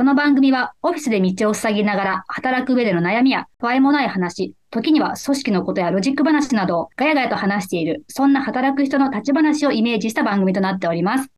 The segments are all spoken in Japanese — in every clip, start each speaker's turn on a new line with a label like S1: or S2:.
S1: この番組はオフィスで道を塞ぎながら働く上での悩みや不安もない話、時には組織のことやロジック話などをガヤガヤと話している、そんな働く人の立ち話をイメージした番組となっております。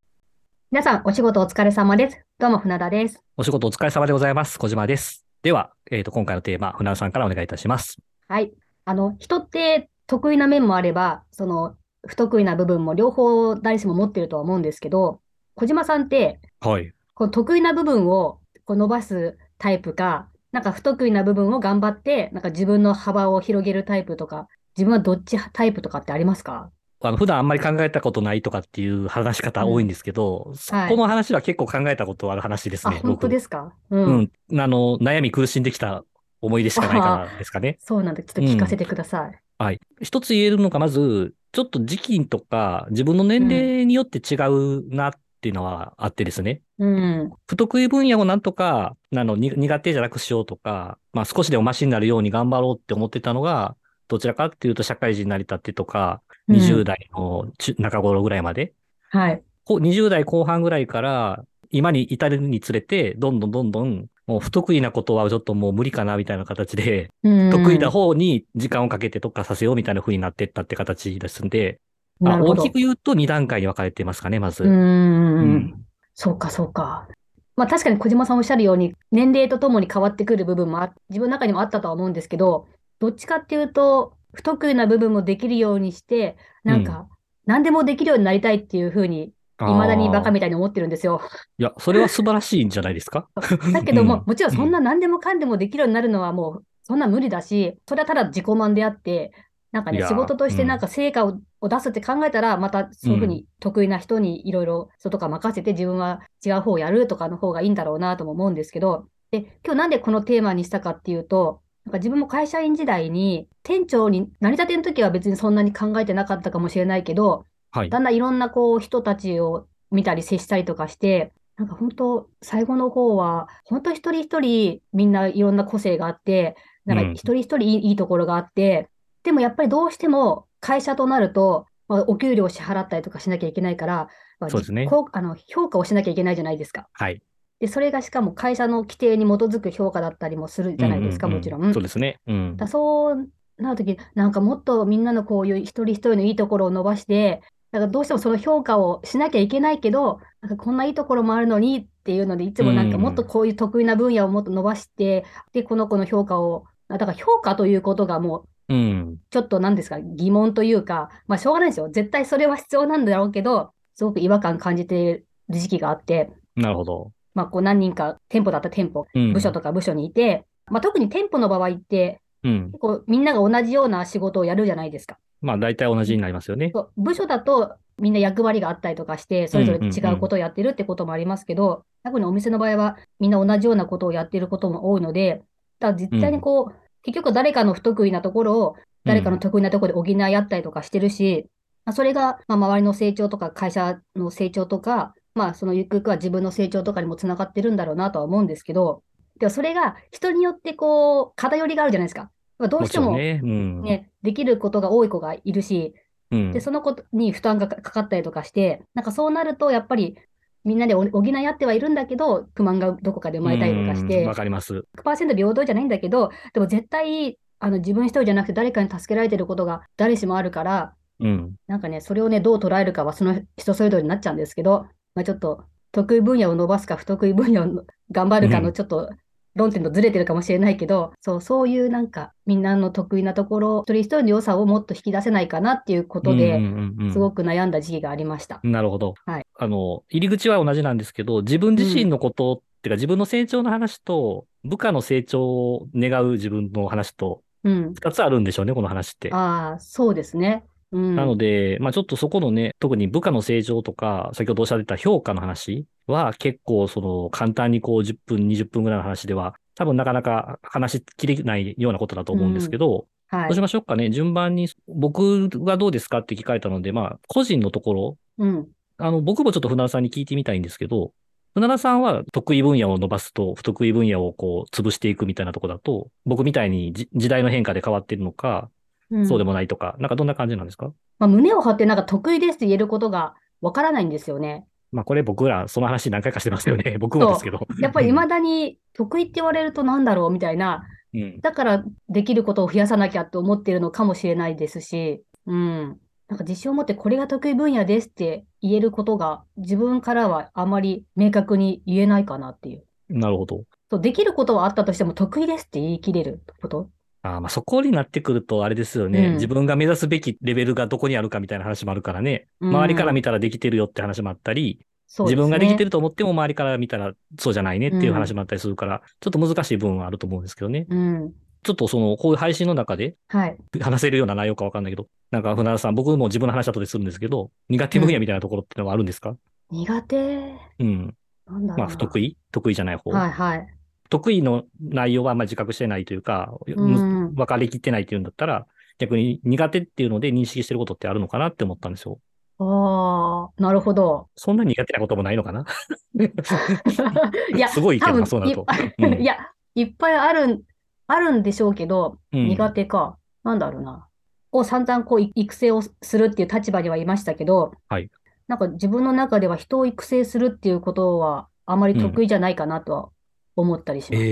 S1: 皆さん、お仕事お疲れ様です。どうも、船田です。
S2: お仕事お疲れ様でございます。小島です。では、えっ、と、今回のテーマ、船田さんからお願いいたします。
S1: はい。あの、人って得意な面もあれば、その、不得意な部分も両方誰しも持ってるとは思うんですけど、小島さんって、
S2: はい。
S1: この得意な部分をこう伸ばすタイプか、なんか不得意な部分を頑張って、なんか自分の幅を広げるタイプとか、自分はどっちタイプとかってありますか？
S2: あの、普段あんまり考えたことないとかっていう話し方多いんですけど、そ
S1: はい
S2: この話は結構考えたことある話です
S1: あ、
S2: ね。
S1: 本当ですか？う。
S2: 僕。うんん。あの、悩み苦しんできた思い出しかないからですかね。
S1: そうなんで、ちょっと聞かせてください。
S2: はい。一つ言えるのが、まず、ちょっと時期とか自分の年齢によって違うなっていうのはあってですね。
S1: うん。
S2: 不得意分野をなんとか、あの、に苦手じゃなくしようとか、まあ少しでもマシになるように頑張ろうって思ってたのが、どちらかっていうと社会人になりたってとか、
S1: うん
S2: 20代の中中頃ぐらいまで、
S1: はい。
S2: こう20代後半ぐらいから、今に至るにつれて、どんどんどんどん、もう不得意なことはちょっともう無理かなみたいな形で、
S1: うん
S2: 得意な方に時間をかけて特化させようみたいな風になっていったって形ですんで、まあ大。きく言うと2段階に分かれてますかね、まず。
S1: う
S2: んん
S1: そうか、そうか。まあ確かに小島さんおっしゃるように、年齢とともに変わってくる部分もあ、自分の中にもあったとは思うんですけど、どっちかっていうと、不得意な部分もできるようにして、なんか、何でもできるようになりたいっていうふうに、未だにバカみたいに思ってるんですよ。
S2: いや、それは素晴らしいんじゃないですか？
S1: だけども、
S2: うん
S1: もちろんそんな何でもかんでもできるようになるのはもう、そんな無理だし、それはただ自己満であって、なんかね、仕事として
S2: うん
S1: なん。か成果をを出すって考えたら、またそういうふうに得意な人にいろいろ外から任せて自分は違う方をやるとかの方がいいんだろうなとも思うんですけど、で、今日なんでこのテーマにしたかっていうと、なんか自分も会社員時代に店長になりたての時は別にそんなに考えてなかったかもしれないけど、
S2: はい。
S1: だんだんいろんなこう人たちを見たり接したりとかして、なんか本当、最後の方は、本当一人一人みんないろんな個性があって、なんか
S2: うん。
S1: 一人一人いい,、いいところがあって、でもやっぱりどうしても会社となると、まあ、お給料を支払ったりとかしなきゃいけないから、まあ
S2: そうですね
S1: こうあの評価をしなきゃいけないじゃないですか。
S2: はい。
S1: で、それがしかも会社の規定に基づく評価だったりもするじゃないですか、
S2: うんうんうん
S1: もちろん。
S2: そうですね。うん。
S1: だそうなるとき、なんかもっとみんなのこういう一人一人のいいところを伸ばして、なんかどうしてもその評価をしなきゃいけないけど、なんかこんないいところもあるのにっていうので、いつもなんかもっとこういう得意な分野をもっと伸ばして、で、この子の評価を、あだから評価ということがもう
S2: うん。
S1: ちょっと何ですか、疑問というか、まあしょうがないですよ。絶対それは必要なんだろうけど、すごく違和感感じている時期があって、
S2: なるほど。
S1: まあこう何人か店舗だったら店舗、
S2: うん。
S1: 部署とか部署にいて、まあ特に店舗の場合って、
S2: うん。
S1: 結構みんなが同じような仕事をやるじゃないですか。
S2: まあ、大体同じになりますよね。
S1: 部署だとみんな役割があったりとかして、それぞれ違うことをやってるってこともありますけど、特にお店の場合はみんな同じようなことをやってることも多いので、だから実際にこう、結局誰かの不得意なところを誰かの得意なところで補い合ったりとかしてるし、まあそれがまあ周りの成長とか会社の成長とか、まあそのゆくゆくは自分の成長とかにもつながってるんだろうなとは思うんですけど、でもそれが人によってこう偏りがあるじゃないですか。まあどう
S2: も
S1: しても
S2: ちろんね。うん。
S1: ね、できることが多い子がいるし、
S2: うん
S1: で、。その子に負担がかかったりとかして、なんかそうなると、やっぱりみんなで補補い合ってはいるんだけど、不満がどこかで生まれたりとかして
S2: うんわ、かります。
S1: 100%平等じゃないんだけど、でも絶対、あの自分一人じゃなくて誰かに助けられてることが誰しもあるから、
S2: うん。
S1: なんかね、それをね、どう捉えるかはその人それぞれになっちゃうんですけど、まあ、ちょっと得意分野を伸ばすか不得意分野をの頑張るか
S2: うん
S1: のちょっと論点とずれてるかもしれないけど、そう、そういうなんかみんなの得意なところ、一人一人の良さをもっと引き出せないかなっていうことで、
S2: うんうんうんうん
S1: すごく悩んだ時期がありました。
S2: なるほど。
S1: はい
S2: あの、入り口は同じなんですけど、自分自身のこと、っていうか自分の成長の話と、部下の成長を願う自分の話と、
S1: うん。
S2: 二つあるんでしょうね、この話って。
S1: ああ、そうですね。うん。
S2: なので、まあちょっとそこのね、特に部下の成長とか、先ほどおっしゃってた評価の話は結構その簡単にこう10分、20分ぐらいの話では、多分なかなか話しきれないようなことだと思うんですけど、
S1: はい
S2: どうし。ましょうかね。順番に、僕がどうですかって聞かれたので、まあ個人のところ、
S1: うん。
S2: あの、僕もちょっと船田さんに聞いてみたいんですけど、船田さんは得意分野を伸ばすと、不得意分野をこう、潰していくみたいなとこだと、僕みたいにじ時代の変化で変わってるのか、
S1: うん
S2: そうでもないとか、なんかどんな感じなんですか？
S1: まあ、胸を張ってなんか得意ですって言えることがわからないんですよね。
S2: まあこれ僕らその話何回かしてますよね。僕もですけど。
S1: やっぱり未だに得意って言われるとなんだろうみたいな、
S2: うん。
S1: だからできることを増やさなきゃと思ってるのかもしれないですし、うん。なんか自信を持ってこれが得意分野ですって言えることが自分からはあまり明確に言えないかなっていう。
S2: なるほど。
S1: そう、できることはあったとしても得意ですって言い切れること
S2: あーまあそこになってくるとあれですよね、
S1: うん
S2: 自分が目指すべきレベルがどこにあるかみたいな話もあるからね。
S1: うん
S2: 周りから見たらできてるよって話もあったり、
S1: ね。
S2: 自分ができてると思っても周りから見たらそうじゃないねっていう話もあったりするから、ちょっと難しい部分はあると思うんですけどね。
S1: うん。
S2: ちょっとその、こういう配信の中で
S1: はい。
S2: 話せるような内容かわかんないけど、なんか船田さん、僕も自分の話後でするんですけど、苦手分野みたいなところってのはあるんですか？
S1: 苦手。
S2: うん。
S1: なんだ。
S2: まあ不得意？得意じゃない方？
S1: はいはい。
S2: 得意の内容はあんまり自覚してないというか、
S1: うん
S2: 分かりきってないっていうんだったら、逆に苦手っていうので認識してることってあるのかなって思ったんですよ。
S1: ああ、なるほど。
S2: そんな苦手なこともないのかな？
S1: いや、
S2: すごいけどな、そうなると。
S1: い
S2: うん
S1: いや、いっぱいあるん、あるんでしょうけど、
S2: うん
S1: 苦手か。なんだろうな。を散々こうい育成をするっていう立場にはいましたけど、
S2: はい
S1: なんか自分の中では人を育成するっていうことはあまり得意じゃないかなとは思ったりします。
S2: え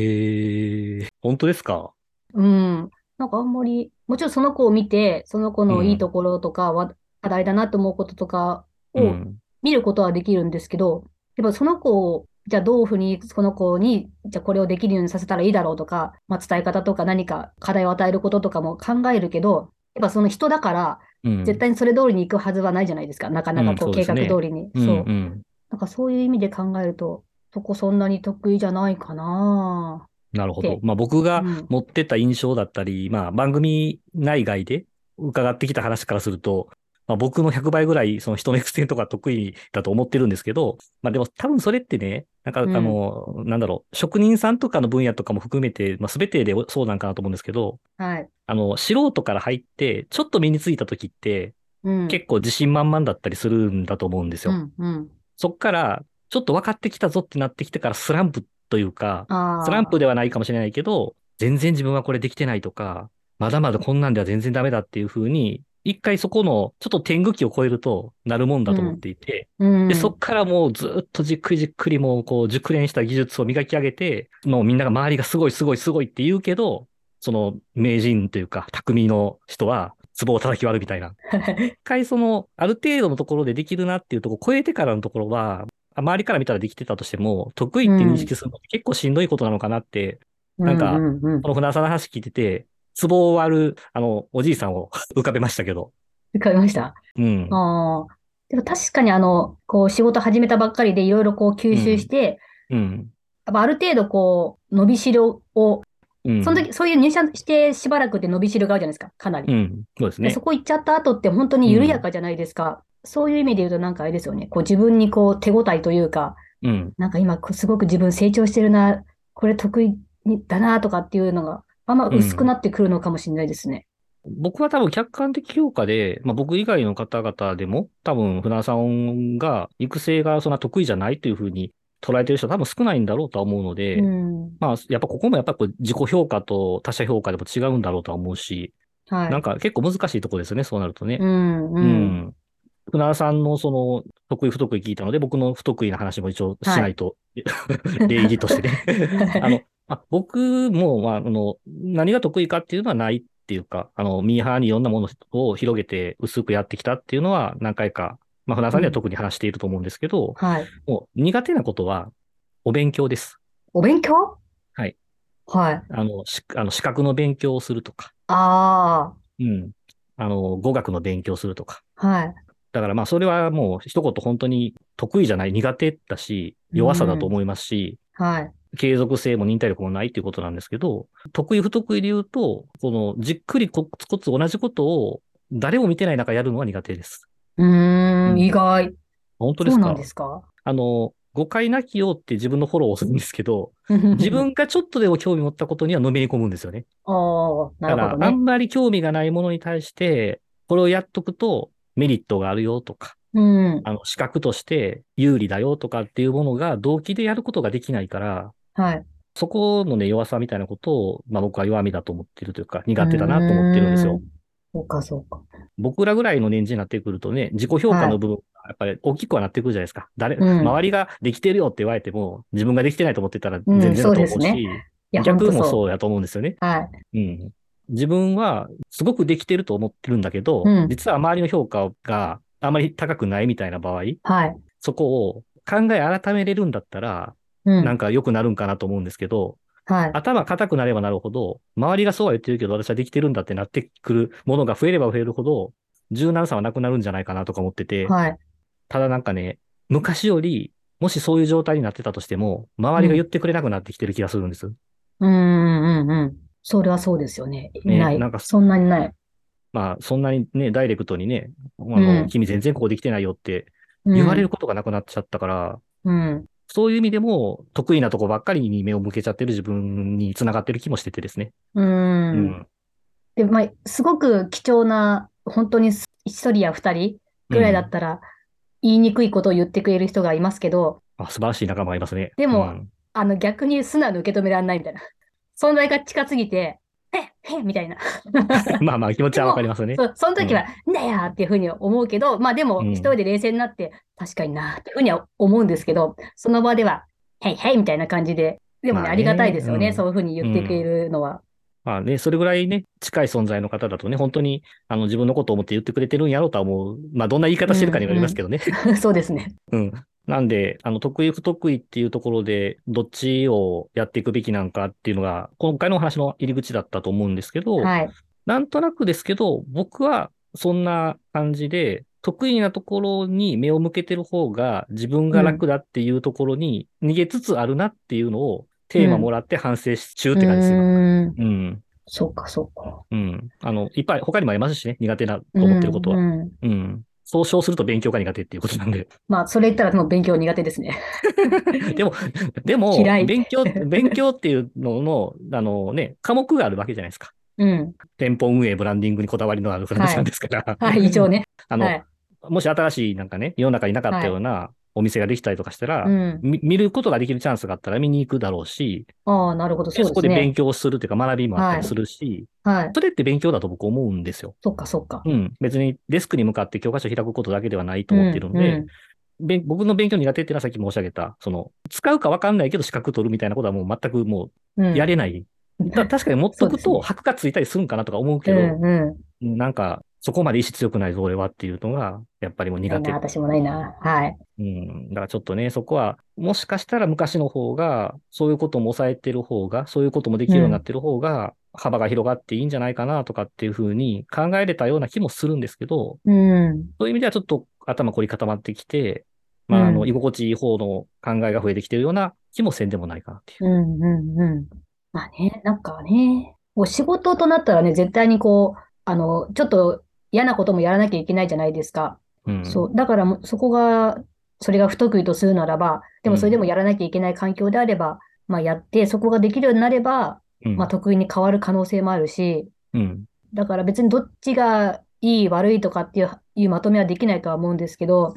S2: ー、本当ですか？
S1: うん。なんかあんまり、もちろんその子を見て、その子のいいところとか、わ課題だなと思うこととかを
S2: うん。
S1: 見ることはできるんですけど、やっぱその子を、じゃあどういうふうにその子に、じゃあこれをできるようにさせたらいいだろうとか、まあ、伝え方とか何か課題を与えることとかも考えるけど、やっぱその人だから、
S2: うん。
S1: 絶対にそれ通りに行くはずはないじゃないですか。なかなかこ
S2: うん
S1: う計画通りに。
S2: うん
S1: そう。
S2: うん。
S1: なんかそういう意味で考えると、そこそんなに得意じゃないかな。
S2: なるほど
S1: で。
S2: まあ僕が
S1: うん
S2: 持ってた印象だったり、まあ番組内外で伺ってきた話からすると、まあ僕の100倍ぐらいその人の育成とか得意だと思ってるんですけど、まあでも多分それってね、なんかあ
S1: うん
S2: の、なんだろう、職人さんとかの分野とかも含めて、まあ全てでそうなんかなと思うんですけど、
S1: はい。
S2: あの、素人から入って、ちょっと身についた時って、
S1: うん。
S2: 結構自信満々だったりするんだと思うんですよ。
S1: うん、うん。
S2: そっから、ちょっと分かってきたぞってなってきてからスランプというか。スランプではないかもしれないけど、全然自分はこれできてないとか、まだまだこんなんでは全然ダメだっていう風に、一回そこのちょっと天狗期を超えるとなるもんだと思っていて、
S1: うん。
S2: で、そっからもうずっとじっくりじっくりもうこう熟練した技術を磨き上げて、もうみんなが周りがすごいすごいすごいって言うけど、その名人というか匠の人は壺を叩き割るみたいな。一回その、ある程度のところでできるなっていうところを超えてからのところは、周りから見たらできてたとしても、得意って認識するのって結構しんどいことなのかなって、なんか
S1: うんうんうん
S2: この船田さんの話聞いてて、壺を割る、あの、おじいさんを 浮かべましたけど。
S1: わかりました？
S2: うん。
S1: ああ。でも確かにあの、こう仕事始めたばっかりでいろいろこう吸収して、
S2: うん。
S1: やっぱある程度こう、伸びしろを、
S2: うん。
S1: その時、そういう入社してしばらくって伸びしろがあるじゃないですか、かなり。
S2: うん。そうですね
S1: でそ。こ行っちゃった後って本当に緩やかじゃないですか。そういう意味で言うとなんかあれですよね。こう自分にこう手応えというか、
S2: うん。
S1: なんか今すごく自分成長してるな、これ得意にだなとかっていうのが、あんま薄くなってくるのかもしれないですね。
S2: 僕は多分客観的評価で、まあ僕以外の方々でも、多分船田さんが育成がそんな得意じゃないというふうに捉えてる人は多分少ないんだろうとは思うので、
S1: うん。
S2: まあやっぱここもやっぱこう自己評価と他者評価でも違うんだろうとは思うし、
S1: はい。
S2: なんか結構難しいところですよね、そうなるとね。
S1: うん、
S2: う
S1: うん。
S2: ん。船田さんのその得意不得意聞いたので、僕の不得意な話も一応しないと、礼儀としてね。あの、あ僕も、まあ、あの、何が得意かっていうのはないっていうか、あの、ミーハーにいろんなものを広げて薄くやってきたっていうのは何回か、まあ、船田さんには特に話していると思うんですけど、
S1: はい。
S2: もう苦手なことはお勉強です。
S1: お勉強？
S2: はい。
S1: はい。
S2: あの、しあの資格の勉強をするとか、
S1: あ
S2: うん。あの、語学の勉強をするとか。
S1: あ、はい。
S2: だからまあそれはもう一言本当に得意じゃない、苦手だし、弱さだと思いますし、
S1: はい。
S2: 継続性も忍耐力もないっていうことなんですけど、得意不得意で言うと、このじっくりコツコツ同じことを誰も見てない中やるのは苦手です。
S1: う
S2: ん
S1: ん、意外。
S2: 本当ですか？
S1: そうなんですか？
S2: あの、誤解なきようって自分のフォローをするんですけど、自
S1: 自
S2: 分がちょっとでも興味持ったことにはのめり込むんですよね。
S1: ああ、な
S2: だから、
S1: るほどね。
S2: あんまり興味がないものに対して、これをやっとくとメリットがあるよとか、
S1: うん。
S2: あの、資格として有利だよとかっていうものが動機でやることができないから、
S1: はい。
S2: そこのね、弱さみたいなことを、まあ僕は弱みだと思ってるというか、苦手だなと思ってるんですよ。
S1: そうか、そうか。
S2: 僕らぐらいの年次になってくるとね、自己評価の部分がやっぱり大きくはなってくるじゃないですか。誰、
S1: うん
S2: 周りができてるよって言われても、自分ができてないと思ってたら
S1: うん
S2: 全然だと思うし、
S1: そうですいや、
S2: 逆。もそうやと思うんですよね。
S1: はい。
S2: うん。自分はすごくできてると思ってるんだけど、
S1: うん
S2: 実は周りの評価があまり高くないみたいな場合、
S1: はい。
S2: そこを考え改めれるんだったら、
S1: うん。
S2: なんか良くなるんかなと思うんですけど、
S1: はい。
S2: 頭固くなればなるほど、周りがそうは言ってるけど、私はできてるんだってなってくるものが増えれば増えるほど、柔軟さはなくなるんじゃないかなとか思ってて、
S1: はい。
S2: ただなんかね、昔より、もしそういう状態になってたとしても、周りが言ってくれなくなってきてる気がするんです。
S1: うんうんうんうん。それはそうですよね。
S2: ね
S1: ない。
S2: なんか
S1: そんなにない。
S2: まあ、そんなにね、ダイレクトにね、あ
S1: う
S2: の、
S1: ん
S2: 君全然ここできてないよって
S1: うん
S2: 言われることがなくなっちゃったから、
S1: うん。
S2: そういう意味でも、得意なとこばっかりに目を向けちゃってる自分につながってる気もしててですね。
S1: う。
S2: うん
S1: で、まあ、すごく貴重な、本当に一人や二人ぐらいだったら、言いにくいことを言ってくれる人がいますけど、
S2: あ素晴らしい仲間がいますね。
S1: でも
S2: うん
S1: あの、逆に素直に受け止められないみたいな。存在が近すぎて、みたいな。
S2: まあまあ気持ちはわかりますね。
S1: そう、その時は、んだよっていうふうに思うけど、まあでも、
S2: うん
S1: 一人で冷静になって、確かになっていうふうには思うんですけど、その場では、へいへいみたいな感じで、でもね、
S2: まあね
S1: ありがたいですよね、
S2: うん
S1: そういうふうに言ってくれるのは。
S2: まあね、それぐらいね、近い存在の方だとね、本当にあの自分のことを思って言ってくれてるんやろうとは思う。まあどんな言い方してるかにもよりますけどね。
S1: そうですね。
S2: うん。なんで、あの、得意不得意っていうところで、どっちをやっていくべきなんかっていうのが、今回のお話の入り口だったと思うんですけど、
S1: はい。
S2: なんとなくですけど、僕はそんな感じで、得意なところに目を向けてる方が自分が楽だっていうところに逃げつつあるなっていうのをテーマもらって反省中って感じですよ。
S1: うーん
S2: うん。
S1: そうか、そうか。
S2: うん。あの、いっぱい他にもありますしね、苦手なと思ってることは。
S1: うんうん
S2: うん。総称すると勉強が苦手っていうことなんで。
S1: まあ、それ言ったらもう勉強苦手ですね。
S2: でも、でも、勉強、勉強っていうのの、あのね、科目があるわけじゃないですか。
S1: うん。
S2: 店舗運営、ブランディングにこだわりのある方なんですから。
S1: はい、一応ね。
S2: あの、
S1: はい。
S2: もし新しいなんかね、世の中になかったようなお店ができたりとかしたら、
S1: うん。
S2: み見ることができるチャンスがあったら見に行くだろうし、
S1: ああ、なるほど、そう
S2: そ
S1: ですね
S2: こで勉。強するというか学びもあったりするし、
S1: はい。
S2: それって勉強だと僕思うんですよ。
S1: そっか、そっか。
S2: うん。別にデスクに向かって教科書を開くことだけではないと思ってるんで、
S1: うん
S2: べん僕の勉強苦手っていうのはさっき申し上げた、その、使うかわかんないけど資格取るみたいなことはもう全くも
S1: うん
S2: うやれない。た確かに持っとくと箔がついたりするんかなとか思うけ
S1: う
S2: ど、
S1: んうん。
S2: なんか、そこまで意志強くないぞ、俺はっていうのが、やっぱりもう苦手。
S1: 私もないな。はい。
S2: うん。だからちょっとね、そこは、もしかしたら昔の方が、そういうことも抑えてる方が、そういうこともできるようになってる方が、幅が広がっていいんじゃないかなとかっていうふうに考えれたような気もするんですけど、
S1: うん。
S2: そういう意味ではちょっと頭凝り固まってきて、まあ、あの、
S1: うん
S2: 居心地いい方の考えが増えてきてるような気もせんでもないかなっていう。
S1: うんうんうん。まあね、なんかね、お仕事となったらね、絶対にこう、あの、ちょっと嫌なこともやらなきゃいけないじゃないですか。
S2: うん。
S1: そう。だからそこが、それが不得意とするならば、でもそれでもやらなきゃいけない環境であれば、まあやって、そこができるようになれば、
S2: うん。
S1: まあ得意に変わる可能性もあるし、
S2: うん。
S1: だから別にどっちがいい悪いとかっていう、いうまとめはできないとは思うんですけど、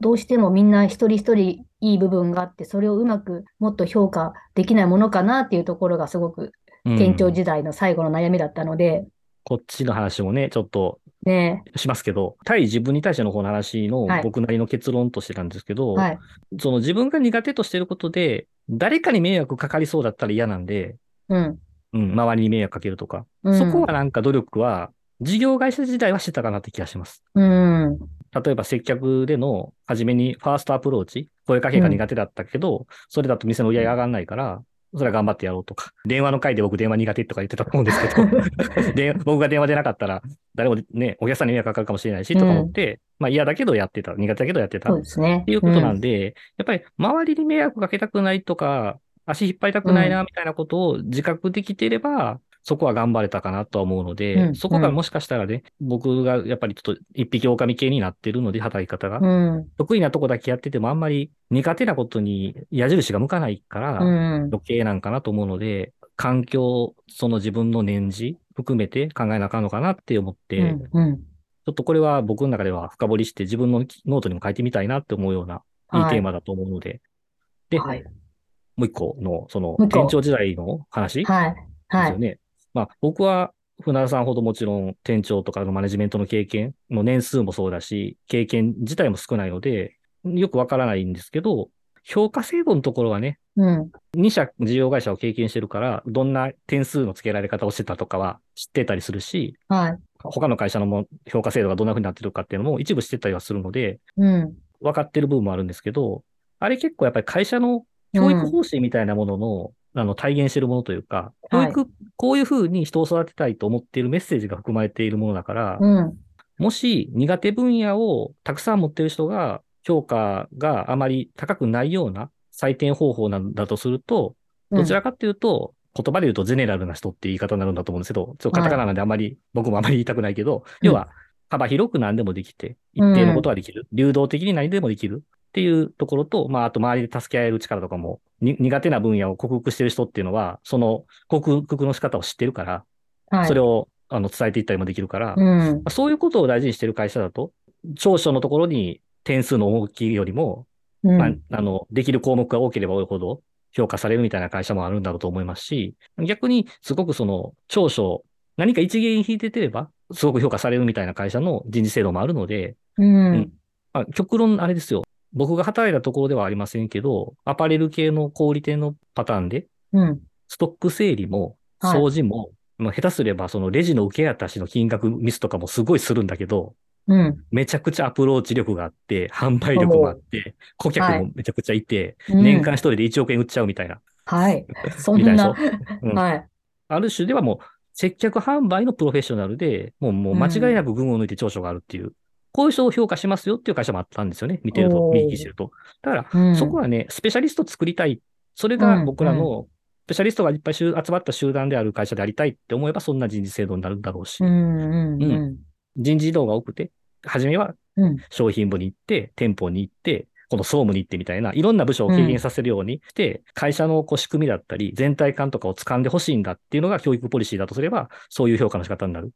S1: どうしてもみんな一人一人いい部分があって、それをうまくもっと評価できないものかなっていうところがすごく
S2: うん
S1: 店長時代の最後の悩みだったので、
S2: こっちの話もね、ちょっと
S1: ね、
S2: しますけど、対自分に対しての方の話の
S1: はい
S2: 僕なりの結論としてなんですけど、
S1: はい。
S2: その自分が苦手としてることで、誰かに迷惑かかりそうだったら嫌なんで、
S1: うん。
S2: うん、周りに迷惑かけるとか、
S1: うん
S2: そこはなんか努力は、事業会社時代はしてたかなって気がします。
S1: うん。
S2: 例えば接客での、初めにファーストアプローチ、声かけが苦手だったけど、それだと店の売り上げ上がらないから、それは頑張ってやろうとか。電話の回で僕電話苦手とか言ってたと思うんですけど、で僕が電話出なかったら、誰もね、お客さんに迷惑かかるかもしれないし、とか思って、まあ嫌だけどやってた、苦手だけどやってた。
S1: そうですね。
S2: っていうことなんで、やっぱり周りに迷惑かけたくないとか、足引っ張りたくないな、みたいなことを自覚できていれば、そこは頑張れたかなとは思うので、
S1: うん
S2: そこがもしかしたらね、僕がやっぱりちょっと一匹狼系になってるので、働き方が。
S1: うん。
S2: 得意なとこだけやっててもあんまり苦手なことに矢印が向かないから、
S1: うん。
S2: 余計なんかなと思うので、環境、その自分の年次含めて考えなあかんのかなって思って、
S1: うん。うん。
S2: ちょっとこれは僕の中では深掘りして自分のノートにも書いてみたいなって思うような、いい
S1: はい
S2: テーマだと思うので、で、
S1: はい。
S2: もう一個の、その店長時代の話で
S1: はい。はい。
S2: すよね。まあ、僕は船田さんほどもちろん店長とかのマネジメントの経験の年数もそうだし、経験自体も少ないので、よくわからないんですけど、評価制度のところはね、
S1: うん。
S2: 2社事業会社を経験してるから、どんな点数の付けられ方をしてたとかは知ってたりするし、
S1: はい。
S2: 他の会社のも評価制度がどんな風になってるかっていうのも一部知ってたりはするので、
S1: うん。
S2: 分かってる部分もあるんですけど、あれ結構やっぱり会社の教育方針みたいなものの、あの、体現しているものというか、教育、こういう風に人を育てたいと思っているメッセージが含まれているものだから、
S1: うん。
S2: もし苦手分野をたくさん持っている人が、評価があまり高くないような採点方法なんだとすると、どちらかっていうと、言葉で言うとゼネラルな人って言い方になるんだと思うんですけど、ちょっとカタカナなんであんまり、僕もあまり言いたくないけど、
S1: うん。
S2: 要は幅広く何でもできて、一定のことができる。流動的に何でもできるっていうところと、まあ、あと周りで助け合える力とかも、に苦手な分野を克服してる人っていうのは、その克服の仕方を知ってるから、
S1: はい。
S2: それをあの伝えていったりもできるから、
S1: うん。
S2: まあそういうことを大事にしてる会社だと、長所のところに点数の大きいよりも、
S1: うん。
S2: まあ、あの、できる項目が多ければ多いほど評価されるみたいな会社もあるんだろうと思いますし、逆にすごくその長所、何か一芸に引いててれば、すごく評価されるみたいな会社の人事制度もあるので、
S1: うん。
S2: まあ、極論あれですよ。僕が働いたところではありませんけど、アパレル系の小売店のパターンで、
S1: うん。
S2: ストック整理も、
S1: はい
S2: 掃除も、まあ、下手すればそのレジの受け渡しの金額ミスとかもすごいするんだけど、
S1: うん。
S2: めちゃくちゃアプローチ力があって、販売力もあって、顧客もめちゃくちゃいて、
S1: うん
S2: 年間一人で1億円売っちゃうみたいな。
S1: はい。そんな。
S2: うん
S1: はい。
S2: ある種ではもう、接客販売のプロフェッショナルで、もうもう間違いなく群を抜いて長所があるっていう、こういう人を評価しますよっていう会社もあったんですよね。見てると、見聞きしてると。だから、
S1: うん。
S2: そこはね、スペシャリスト作りたい。それが僕らの、スペシャリストがいっぱい集集まった集団である会社でありたいって思えば、そんな人事制度になるんだろうし
S1: う、ん。うん。うん。
S2: 人事異動が多くて、初めは
S1: うん。
S2: 商品部に行って、店舗に行って、この総務に行ってみたいな、いろんな部署を経験させるようにして、会社のこう仕組みだったり、全体感とかを掴んでほしいんだっていうのが教育ポリシーだとすれば、そういう評価の仕方になる。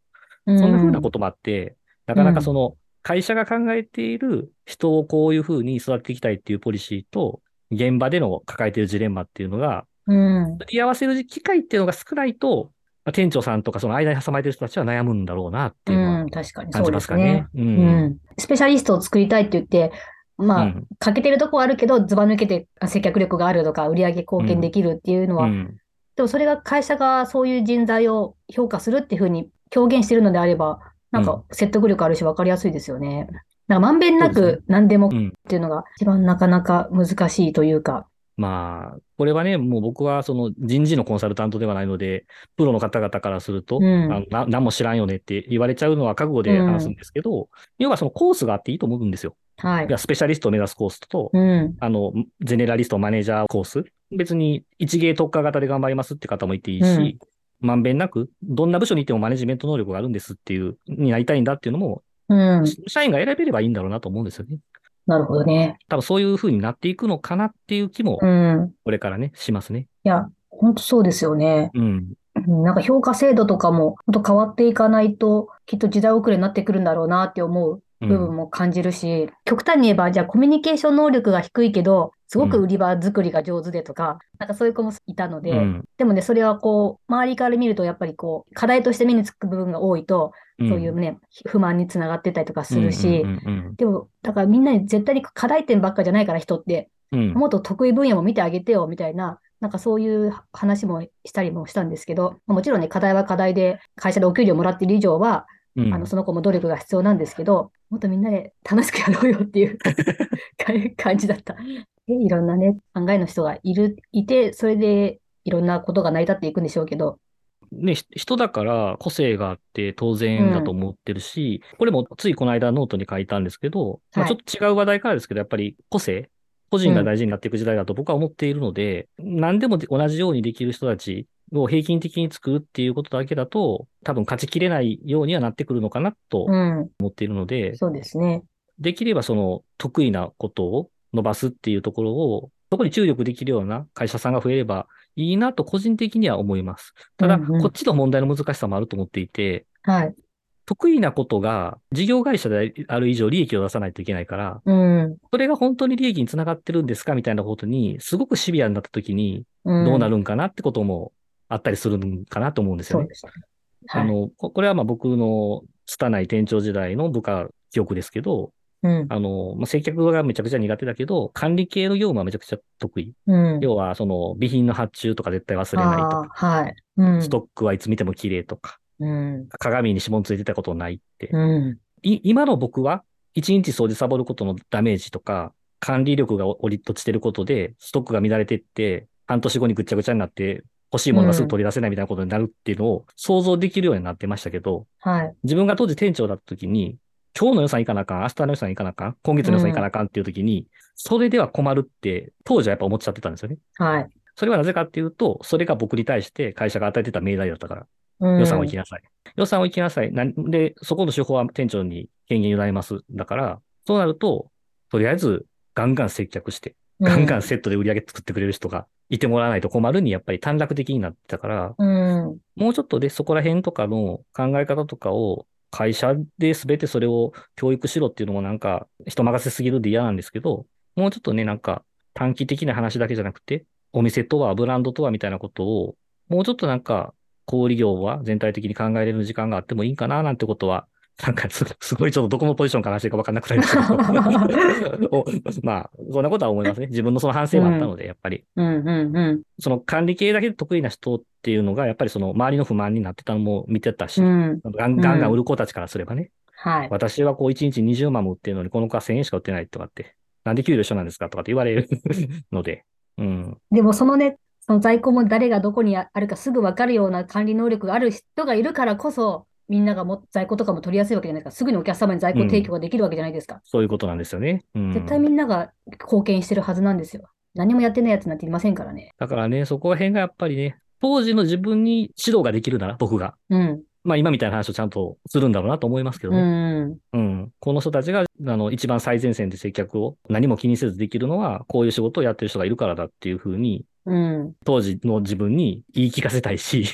S1: うん。
S2: そんな風なこともあって、なかなかその、会社が考えている人をこういう風に育てていきたいっていうポリシーと、現場での抱えているジレンマっていうのが、
S1: うん。
S2: 取り合わせる機会っていうのが少ないと、まあ店長さんとかその間に挟まれてる人たちは悩むんだろうなっていうのは
S1: うん。確かに
S2: 感じ
S1: そうですね
S2: ますかね。。う。
S1: うんん。スペシャリストを作りたいって言って、まあ、
S2: うん
S1: 欠けてるとこはあるけど、ずば抜けてあ接客力があるとか、売上貢献できるっていうのは、
S2: うん
S1: でもそれが会社がそういう人材を評価するっていうふうに表現してるのであれば、なんか説得力あるし分かりやすいですよね。なんかまんべんなく何でもっ
S2: うん
S1: ていうのが一番なかなか難しいというか。
S2: まあ、これはね、もう僕はその人事のコンサルタントではないので、プロの方々からすると、
S1: うん
S2: あのな何も知らんよねって言われちゃうのは覚悟で話すんですけど、要はそのコースがあっていいと思うんですよ。
S1: はい
S2: スペシャリストを目指すコースと、
S1: うん。
S2: あの、ゼネラリスト、マネージャーコース。別に一芸特化型で頑張りますって方もいていいし、まんべんなく、どんな部署にいてもマネジメント能力があるんですっていう、になりたいんだっていうのも、
S1: うん。
S2: 社員が選べればいいんだろうなと思うんですよね。
S1: なるほどね。
S2: 多分そういう風になっていくのかなっていう気も
S1: う、ん。
S2: これからね、しますね。
S1: いや、本当そうですよね。
S2: うん。
S1: うんなんか評価制度とかも本当変わっていかないと、きっと時代遅れになってくるんだろうなって思う
S2: うん
S1: 部分も感じるし、極端に言えば、じゃあコミュニケーション能力が低いけど、すごく売り場作りが上手でとか、なんかそういう子もいたので、
S2: うん。
S1: でもね、それはこう、周りから見るとやっぱりこう、課題として目につく部分が多いと、
S2: うん。
S1: そういうね、不満につながってったりとかするし、
S2: うんうん
S1: でも、だからみんなに絶対に課題点ばっかじゃないから人って、
S2: うん。うん
S1: もっと得意分野も見てあげてよみたいな、なんかそういう話もしたりもしたんですけど、もちろんね、課題は課題で、会社でお給料もらっている以上は、
S2: うん。
S1: あのその子も努力が必要なんですけど、もっとみんなで楽しくやろうよっていう 感じだった。でいろんなね、考えの人がいる、いて、それでいろんなことが成り立っていくんでしょうけど、
S2: ね、ひ人だから個性があって当然だと思ってるし、これもついこの間ノートに書いたんですけど、まあ、
S1: はい。
S2: ちょっと違う話題からですけど、やっぱり個性、個人が大事になっていく時代だと僕は思っているので、何でも同じようにできる人たちを平均的に作るっていうことだけだと、多分勝ちきれないようにはなってくるのかなと
S1: うん、
S2: 思っているので、
S1: そうですね。
S2: できればその得意なことを伸ばすっていうところを、そこに注力できるような会社さんが増えればいいなと個人的には思います。ただ、
S1: うんうん
S2: こっちの問題の難しさもあると思っていて、
S1: はい。
S2: 得意なことが事業会社である以上利益を出さないといけないから、
S1: うん、
S2: それが本当に利益につながってるんですかみたいなことに、すごくシビアになった時に
S1: うん。
S2: どうなるんかなってこともあったりするんかなと思うんですよね。
S1: そうですね。
S2: あの、ここれはまあ僕の拙い店長時代の部下記憶ですけど、
S1: うん。
S2: あの、まあ、接客がめちゃくちゃ苦手だけど、管理系の業務はめちゃくちゃ得意。
S1: うん。
S2: 要は、その、備品の発注とか絶対忘れないと
S1: あ
S2: か、
S1: あ、はい。うん。
S2: ストックはいつ見ても綺麗とか、
S1: うん。
S2: 鏡に指紋ついてたことないって。
S1: うん。
S2: い今の僕は、一日掃除サボることのダメージとか、管理力が折り落ちてることで、ストックが乱れてって、半年後にぐっちゃぐちゃになって、欲しいものがすぐ取り出せないみたいなことになるっていうのを想像できるようになってましたけど、
S1: はい。
S2: 自分が当時店長だった時に、今日の予算いかなあかん、明日の予算いかなあかん、今月の予算いかなあかんっていう時に、それでは困るって、当時はやっぱ思っちゃってたんですよね。
S1: はい。
S2: それはなぜかっていうと、それが僕に対して会社が与えてた命題だったから。
S1: うん。
S2: 予算を行きなさい。予算を行きなさい。なんで、そこの手法は店長に権限委ねます。だから、そうなると、とりあえず、ガンガン接客して、ガンガンセットで売り上げ作ってくれる人がいてもらわないと困るに、やっぱり短絡的になってたから、
S1: うん。
S2: もうちょっとで、そこら辺とかの考え方とかを、会社で全てそれを教育しろっていうのもなんか、人任せすぎるで嫌なんですけど、もうちょっとね、なんか、短期的な話だけじゃなくて、お店とは、ブランドとはみたいなことを、もうちょっとなんか、小売業は全体的に考えれる時間があってもいいかななんてことは、なんかす、すごいちょっとどこのポジションから話してか分かんなくなりましたけど おまあ、そんなことは思いますね。自分のその反省もあったので、やっぱり。
S1: うん。うん。うん。
S2: その管理系だけで得意な人っていうのが、やっぱりその周りの不満になってたのも見てたし、
S1: うん。
S2: ガンガンガン売る子たちからすればね、
S1: はい。
S2: 私はこう1日20万も売ってるのに、この子は1000円しか売ってないとかって、なんで給料一緒なんですかとかって言われる ので、うん。
S1: でもそのね、その在庫も誰がどこにあるかすぐ分かるような管理能力がある人がいるからこそ、みんながも在庫とかも取りやすいわけじゃないですか。すぐにお客様に在庫提供ができるわけじゃないですか。
S2: そういうことなんですよね。うん。
S1: 絶対みんなが貢献してるはずなんですよ。何もやってないやつなんていませんからね。
S2: だからね、そこら辺がやっぱりね、当時の自分に指導ができるなら、僕が。
S1: うん。
S2: まあ今みたいな話をちゃんとするんだろうなと思いますけど
S1: う
S2: ね。
S1: ん。
S2: うん。この人たちが、あの、一番最前線で接客を何も気にせずできるのは、こういう仕事をやってる人がいるからだっていうふうに、
S1: うん。
S2: 当時の自分に言い聞かせたいし、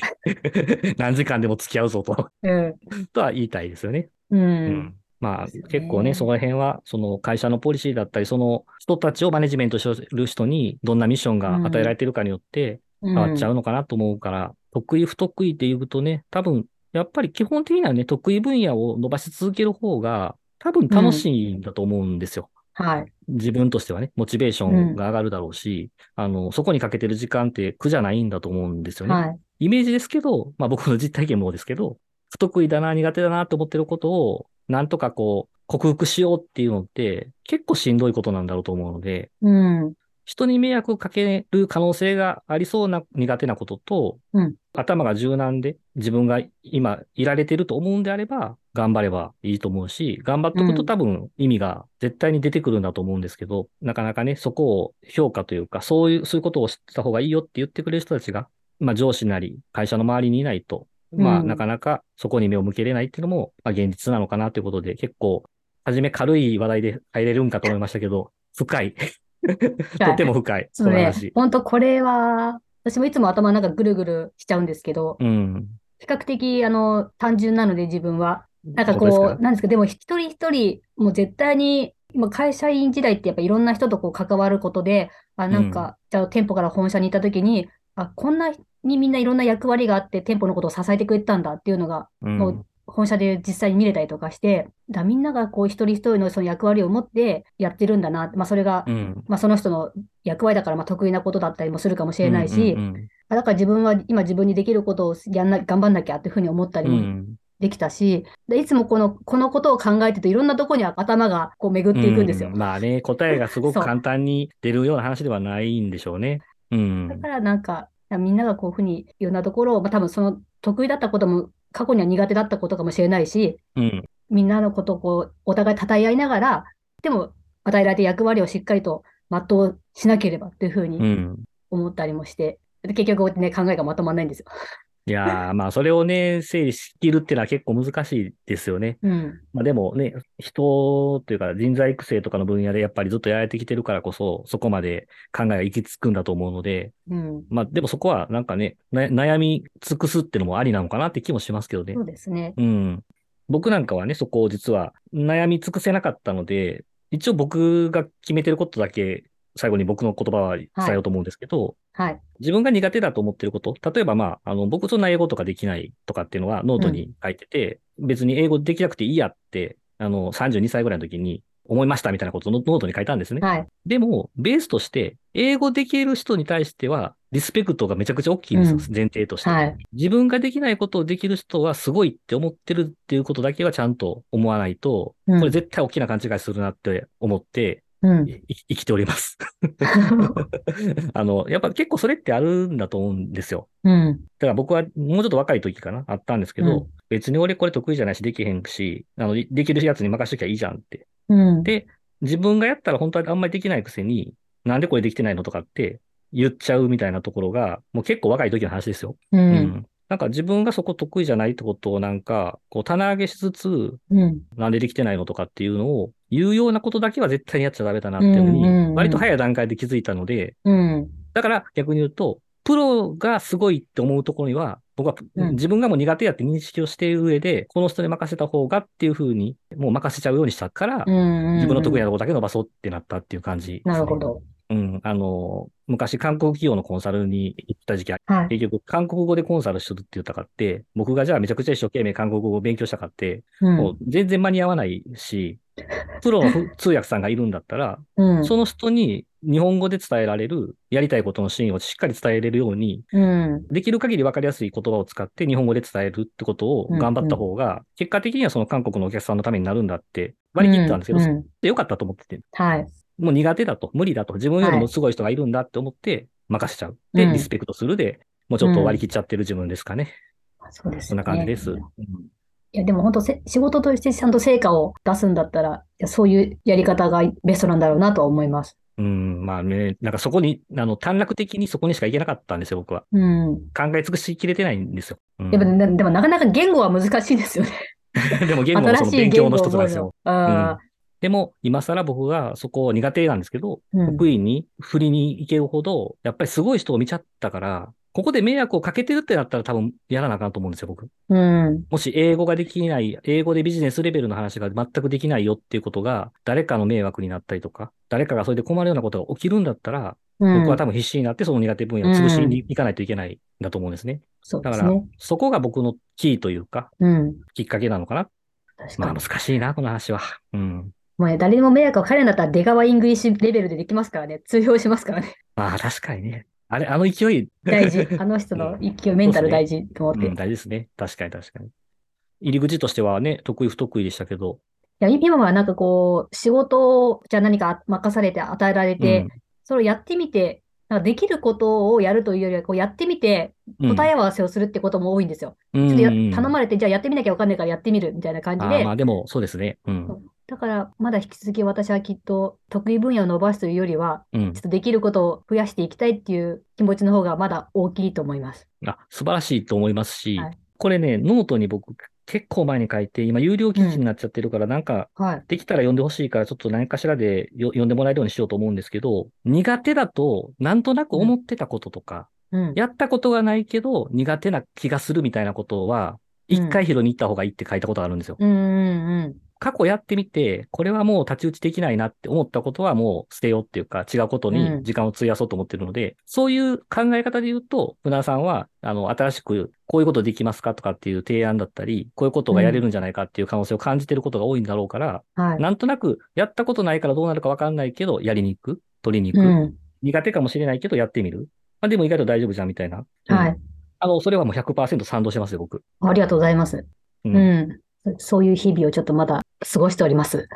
S2: 何時間でも付き合うぞと、
S1: うん。
S2: とは言いたいですよね。
S1: う。
S2: うんん。まあ結構ね、そこら辺は、その会社のポリシーだったり、その人たちをマネジメントする人にどんなミッションが与えられているかによって
S1: 変
S2: 変わっちゃうのかなと思うから、得意不得意って言うとね、多分、やっぱり基本的にはね、得意分野を伸ばし続ける方が、多分楽しいんだと思うんですよ。
S1: はい。
S2: 自分としてはね、モチベーションが上がるだろうし、あの、そこにかけてる時間って苦じゃないんだと思うんですよね。
S1: はい。
S2: イメージですけど、まあ僕の実体験もですけど、不得意だな、苦手だなと思ってることを、なんとかこう、克服しようっていうのって、結構しんどいことなんだろうと思うので、
S1: うん。
S2: 人に迷惑をかける可能性がありそうな苦手なことと、
S1: うん。
S2: 頭が柔軟で自分が今いられてると思うんであれば、頑張ればいいと思うし、頑張っておくと多分意味が絶対に出てくるんだと思うんですけど、なかなかね、そこを評価というか、そういう、そういうことを知った方がいいよって言ってくれる人たちが、まあ上司なり会社の周りにいないと、まあ
S1: うん。
S2: なかなかそこに目を向けれないっていうのも、まあ現実なのかなということで、結構、はじめ軽い話題で入れるんかと思いましたけど、深い。とても深い。
S1: そうね。本当これは、私もいつも頭の中ぐるぐるしちゃうんですけど、
S2: うん。
S1: 比較的、あの、単純なので自分は。なんかこう、なんですか、でも一人一人、もう絶対に、今会社員時代ってやっぱいろんな人とこう関わることで、あ、なんか、じゃあ店舗から本社に行った時に、あ、こんなにみんないろんな役割があって店舗のことを支えてくれてたんだっていうのが、
S2: うん
S1: もう本社で実際に見れたりとかして、だみんながこう一人一人のその役割を持ってやってるんだな。まあそれが、
S2: うん。
S1: まあその人の役割だからまあ得意なことだったりもするかもしれないし、
S2: うんうん
S1: あだから自分は今自分にできることをやんな、頑張んなきゃっていうふうに思ったりも
S2: うん
S1: できたし、でいつもこの、このことを考えてるといろんなとこに頭がこう巡っていくんですよ
S2: う。まあね、答えがすごく簡単に出るような話ではないんでしょうね。うん
S1: だ。からなんか、みんながこういうふうにいろんなところを、まあ多分その得意だったことも過去には苦手だったことかもしれないし、
S2: うん。
S1: みんなのことをこう、お互い称え合いながら、でも与えられた役割をしっかりと全うしなければっていうふう
S2: う
S1: に
S2: ん。
S1: 思ったりもして、で結局ね、考えがまとまらないんですよ。
S2: いやー、まあそれをね、整理しきるっていうのは結構難しいですよね。
S1: うん。
S2: まあでもね、人っていうか人材育成とかの分野でやっぱりずっとやられてきてるからこそ、そこまで考えが行き着くんだと思うので、
S1: うん。
S2: まあでもそこはなんかね、な悩み尽くすっていうのもありなのかなって気もしますけどね
S1: そ。うですね。
S2: うん。僕なんかはね、そこを実は悩み尽くせなかったので、一応僕が決めてることだけ最後に僕の言葉は伝えようと思うんですけど、
S1: はい。
S2: 自分が苦手だと思ってること、例えばまあ、あの、僕そんな英語とかできないとかっていうのはノートに書いてて、別に英語できなくていいやって、あの、32歳ぐらいの時に思いましたみたいなことをノノートに書いたんですね。
S1: はい。
S2: でも、ベースとして、英語できる人に対しては、リスペクトがめちゃくちゃ大きいんですよ、
S1: うん
S2: 前提として。
S1: はい。
S2: 自分ができないことをできる人はすごいって思ってるっていうことだけはちゃんと思わないと、
S1: うん
S2: これ絶対大きな勘違いするなって思って、
S1: うん。
S2: い 生きております。あの、やっぱ結構それってあるんだと思うんですよ。
S1: うん。
S2: だから僕はもうちょっと若い時かなあったんですけど、
S1: うん
S2: 別に俺これ得意じゃないしできへんし、あの、でできるやつに任しときゃいいじゃんって。
S1: うん。
S2: で、自分がやったら本当はあんまりできないくせに、なんでこれできてないのとかって言っちゃうみたいなところが、もう結構若い時の話ですよ。
S1: う。
S2: うんん。なんか自分がそこ得意じゃないってことをなんか、こう棚上げしつつ、
S1: うん。
S2: なんでできてないのとかっていうのを言うようなことだけは絶対にやっちゃダメだなっていうふうに
S1: うんうんうん、
S2: 割と早い段階で気づいたので、
S1: うん。
S2: だから逆に言うと、プロがすごいって思うところには、僕は
S1: うん
S2: 自分がもう苦手やって認識をしている上で、この人に任せた方がっていうふうに、もう任せちゃうようにしたから、
S1: うん。
S2: 自分の得意な
S1: な
S2: ところだけ伸ばそうってなったっていう感じですね、
S1: なるほど。
S2: うん。あの、昔韓国企業のコンサルに行った時期あ
S1: はい。
S2: 結局、韓国語でコンサルするって言ったかって、僕がじゃあめちゃくちゃ一生懸命韓国語を勉強したかって、
S1: うん
S2: もう全然間に合わないし、プロのふ 通訳さんがいるんだったら、
S1: うん。
S2: その人に日本語で伝えられる、やりたいことのシーンをしっかり伝えれるように、
S1: うん。
S2: できる限り分かりやすい言葉を使って日本語で伝えるってことを頑張った方が、結果的にはその韓国のお客さんのためになるんだって割り切ったんですけど、
S1: うんうん
S2: でよかったと思ってて、
S1: はい。
S2: もう苦手だと、無理だと、自分よりもすごい人がいるんだって思って任せちゃう。で、
S1: うん
S2: リスペクトするで、もうちょっと割り切っちゃってる自分ですかね。
S1: そうです
S2: そんな感じです。
S1: い
S2: うん
S1: や、でも本当せ、仕事としてちゃんと成果を出すんだったら、そういうやり方がベストなんだろうなとは思います。
S2: うん、まあね、なんかそこに、あの、短絡的にそこにしか行けなかったんですよ、僕は。
S1: うん。
S2: 考え尽くしきれてないんですよ。うん
S1: でも、ねでもなかなか言語は難しいですよね。
S2: でも言語もその勉強の一つなんですよ
S1: の。。あ
S2: でも、今更僕がそこ苦手なんですけど、
S1: ーうん
S2: 得意に振りに行けるほど、やっぱりすごい人を見ちゃったから、ここで迷惑をかけてるってなったら多分やらなあかんと思うんですよ、僕。
S1: うん。
S2: もし英語ができない、英語でビジネスレベルの話が全くできないよっていうことが、誰かの迷惑になったりとか、誰かがそれで困るようなことが起きるんだったら、
S1: うん。
S2: 僕は多分必死になってその苦手分野を潰しに行かないといけないんだと思うんですね。だから
S1: そ
S2: こが僕のキーというか、
S1: うん。
S2: きっかけなのかな。まあ。難しいな、この話は。うん。
S1: もうね、誰にも迷惑をかけるんだったら、出川イングリッシュレベルでできますからね。通用しますからね。
S2: まあ確かにね。あれ、あの勢い。
S1: 大事。あの人の勢い、メンタル大事と思って。
S2: うん、大事ですね。確かに確かに。入り口としてはね、得意不得意でしたけど。
S1: いや、今はなんかこう、仕事を、じゃあ何か任されて与えられて、それをやってみて、なんかできることをやるというよりは、こうやってみて、
S2: うん、
S1: 答え合わせをするってことも多いんですよ。
S2: うん、
S1: ちょっと頼まれて、じゃあやってみなきゃわかんないからやってみるみたいな感じで
S2: あーま、あでも、そうですね。うん。
S1: だからまだ引き続き私はきっと得意分野を伸ばすというよりは、
S2: うん
S1: ちょっ。とできることを増やしていきたいっていう気持ちの方がまだ大きいと思います。
S2: あ、素晴らしいと思いますし、
S1: はい
S2: これね、ノートに僕結構前に書いて、今有料記事になっちゃってるから、なんか、
S1: はい。
S2: できたら読んでほしいから、ちょっと何かしらでよ読んでもらえるようにしようと思うんですけど、苦手だと、なんとなく思ってたこととか、
S1: うん。
S2: やったことがないけど、苦手な気がするみたいなことは、一回拾いに行った方がいいって書いたことがあるんですよ。
S1: うんうんうん。
S2: 過去やってみて、これはもう太刀打ちできないなって思ったことはもう捨てようっていうか、違うことに時間を費やそうと思ってるので、そういう考え方で言うと、船田さんは、あの、新しくこういうことできますかとかっていう提案だったり、こういうことがやれるんじゃないかっていう可能性を感じてることが多いんだろうから、
S1: はい。
S2: なんとなくやったことないからどうなるかわかんないけど、やりに行く、取りに行く、
S1: うん。
S2: 苦手かもしれないけどやってみる。まあ、でも意外と大丈夫じゃんみたいな。うん
S1: はい。
S2: あの、それはもう100%賛同してますよ、僕。
S1: ありがとうございます。
S2: うん
S1: うん。そそういう日々をちょっとまだ過ごしております。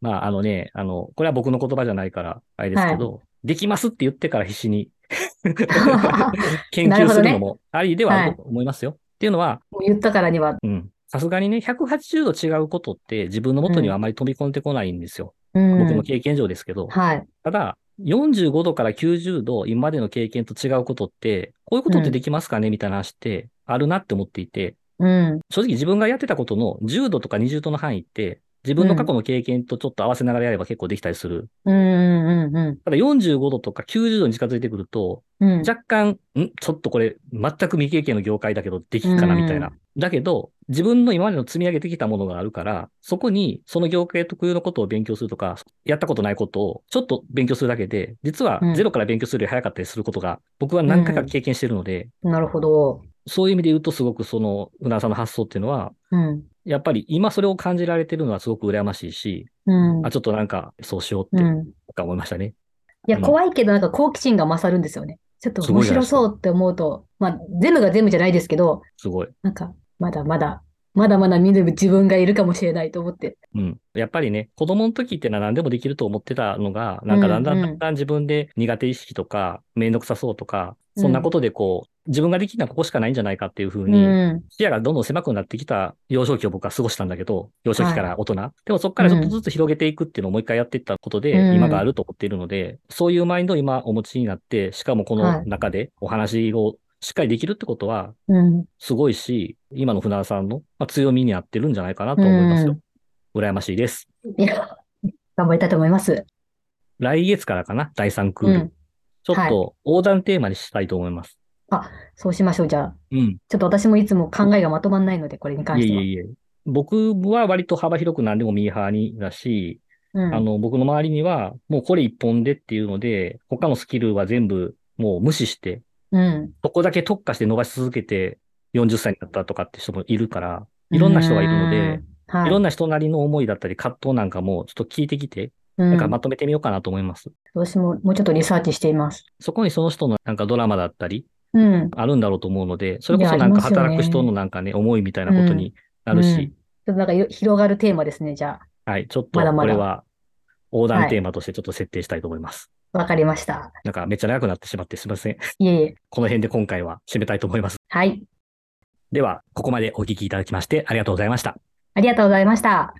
S2: まあ、あのね、あの、これは僕の言葉じゃないから、あれですけど、できますって言ってから必死に 研究するのもありではあると思いますよ。っていうのは、
S1: 言ったからには。
S2: うん。さすがにね、180度違うことって自分の元にはあまり飛び込んでこないんですよ。
S1: うん。
S2: 僕の経験上ですけど。
S1: はい。
S2: ただ、45度から90度、今までの経験と違うことって、こういうことってできますかね？みたいな話ってあるなって思っていて、
S1: うん。
S2: 正直自分がやってたことの10度とか20度の範囲って、自分の過去の経験とちょっと合わせながらやれば結構できたりする。
S1: うんうんうん
S2: ただ45度とか90度に近づいてくると、
S1: うん。うん。
S2: 若干、ん？ちょっとこれ全く未経験の業界だけどできっかなみたいな。だけど、自分の今までの積み上げてきたものがあるから、そこにその業界特有のことを勉強するとか、やったことないことをちょっと勉強するだけで、実は
S1: うん
S2: ゼロから勉強するより早かったりすることが、僕は何回か経験してるので、
S1: なるほど。
S2: そういう意味で言うとすごくその、うなさんの発想っていうのは、
S1: うん。
S2: やっぱり今それを感じられてるのはすごく羨ましいし、
S1: うん
S2: あ、。ちょっとなんかそうしようって
S1: うん。
S2: 思いましたね。
S1: いや、
S2: うん
S1: 怖いけど、なんか好奇心が勝るんですよね。ちょっと面白そうって思うと、まあ、全部が全部じゃないですけど、
S2: すごい。
S1: なんか、まだまだ、まだまだ見る自分がいるかもしれないと思って。
S2: うん。やっぱりね、子供の時ってのは何でもできると思ってたのが、なんかだんだ
S1: うんん
S2: だんだん自分で苦手意識とか、めんどくさそうとか、
S1: うん
S2: そんなことでこう、自分ができるのはここしかないんじゃないかっていうふう
S1: う
S2: に、
S1: ん。
S2: 視野がどんどん狭くなってきた幼少期を僕は過ごしたんだけど、幼少期から大人。でもそこからちょっとずつ広げていくっていうのをもう一回やっていったことで、
S1: うん
S2: 今があると思っているので、そういうマインドを今お持ちになって、しかもこの
S1: はい
S2: 中でお話をしっかりできるってことは、
S1: うん。
S2: すごいし、今の船田さんのまあ強みになってるんじゃないかなと思いますよ。羨ましいです。
S1: いや、頑張りたいと思います。
S2: 来月からかな、第3クール。
S1: うん。
S2: ちょっと横断テーマにしたいと思います。
S1: そうしましょう。じゃあ、
S2: うん。
S1: ちょっと私もいつも考えがまとまんないので、これに関しては。
S2: いえいえいえ。僕は割と幅広く何でもミーハーにだし、
S1: うん。
S2: あの、僕の周りには、もうこれ一本でっていうので、他のスキルは全部もう無視して、
S1: うん。
S2: そこだけ特化して伸ばし続けて40歳になったとかって人もいるから、いろんな人がいるので、
S1: うん、はい。
S2: いろんな人なりの思いだったり葛藤なんかもちょっと聞いてきて、
S1: うん、
S2: なんかまとめてみようかなと思います。
S1: 私ももうちょっとリサーチしています。
S2: そこにその人のなんかドラマだったり、
S1: うん。
S2: あるんだろうと思うので、それこそなんか働く人のなんかね、思いみたいなことになるし、
S1: うんちょっとなんかよ広がるテーマですね、じゃ
S2: はい、ちょっとこれは横断テーマとしてちょっと設定したいと思います。
S1: あ。わかりました。
S2: なんかめっちゃ長くなってしまってすみません。
S1: いえいえ。
S2: この辺で今回は締めたいと思います。
S1: はい。
S2: では、ここまでお聞きいただきましてありがとうございました。
S1: ありがとうございました。